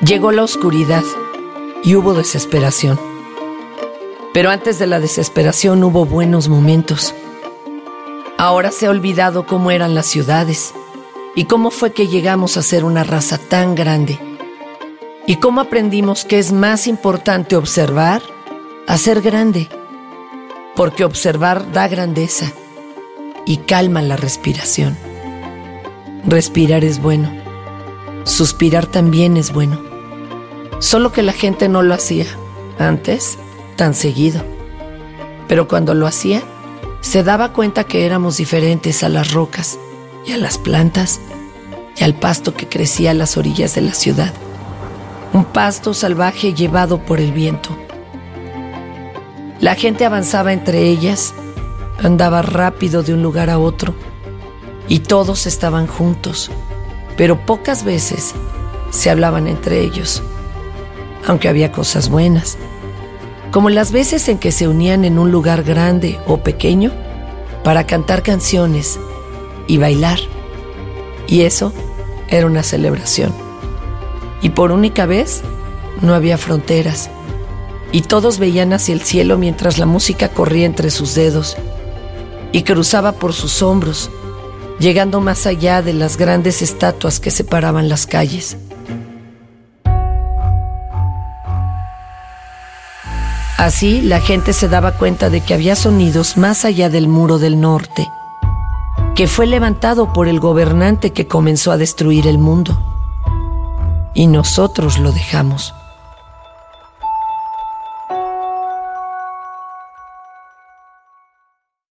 Llegó la oscuridad y hubo desesperación. Pero antes de la desesperación hubo buenos momentos. Ahora se ha olvidado cómo eran las ciudades y cómo fue que llegamos a ser una raza tan grande. Y cómo aprendimos que es más importante observar a ser grande. Porque observar da grandeza y calma la respiración. Respirar es bueno. Suspirar también es bueno. Solo que la gente no lo hacía antes tan seguido. Pero cuando lo hacía, se daba cuenta que éramos diferentes a las rocas y a las plantas y al pasto que crecía a las orillas de la ciudad. Un pasto salvaje llevado por el viento. La gente avanzaba entre ellas, andaba rápido de un lugar a otro y todos estaban juntos, pero pocas veces se hablaban entre ellos, aunque había cosas buenas, como las veces en que se unían en un lugar grande o pequeño para cantar canciones y bailar. Y eso era una celebración. Y por única vez no había fronteras. Y todos veían hacia el cielo mientras la música corría entre sus dedos y cruzaba por sus hombros, llegando más allá de las grandes estatuas que separaban las calles. Así la gente se daba cuenta de que había sonidos más allá del muro del norte que fue levantado por el gobernante que comenzó a destruir el mundo. Y nosotros lo dejamos.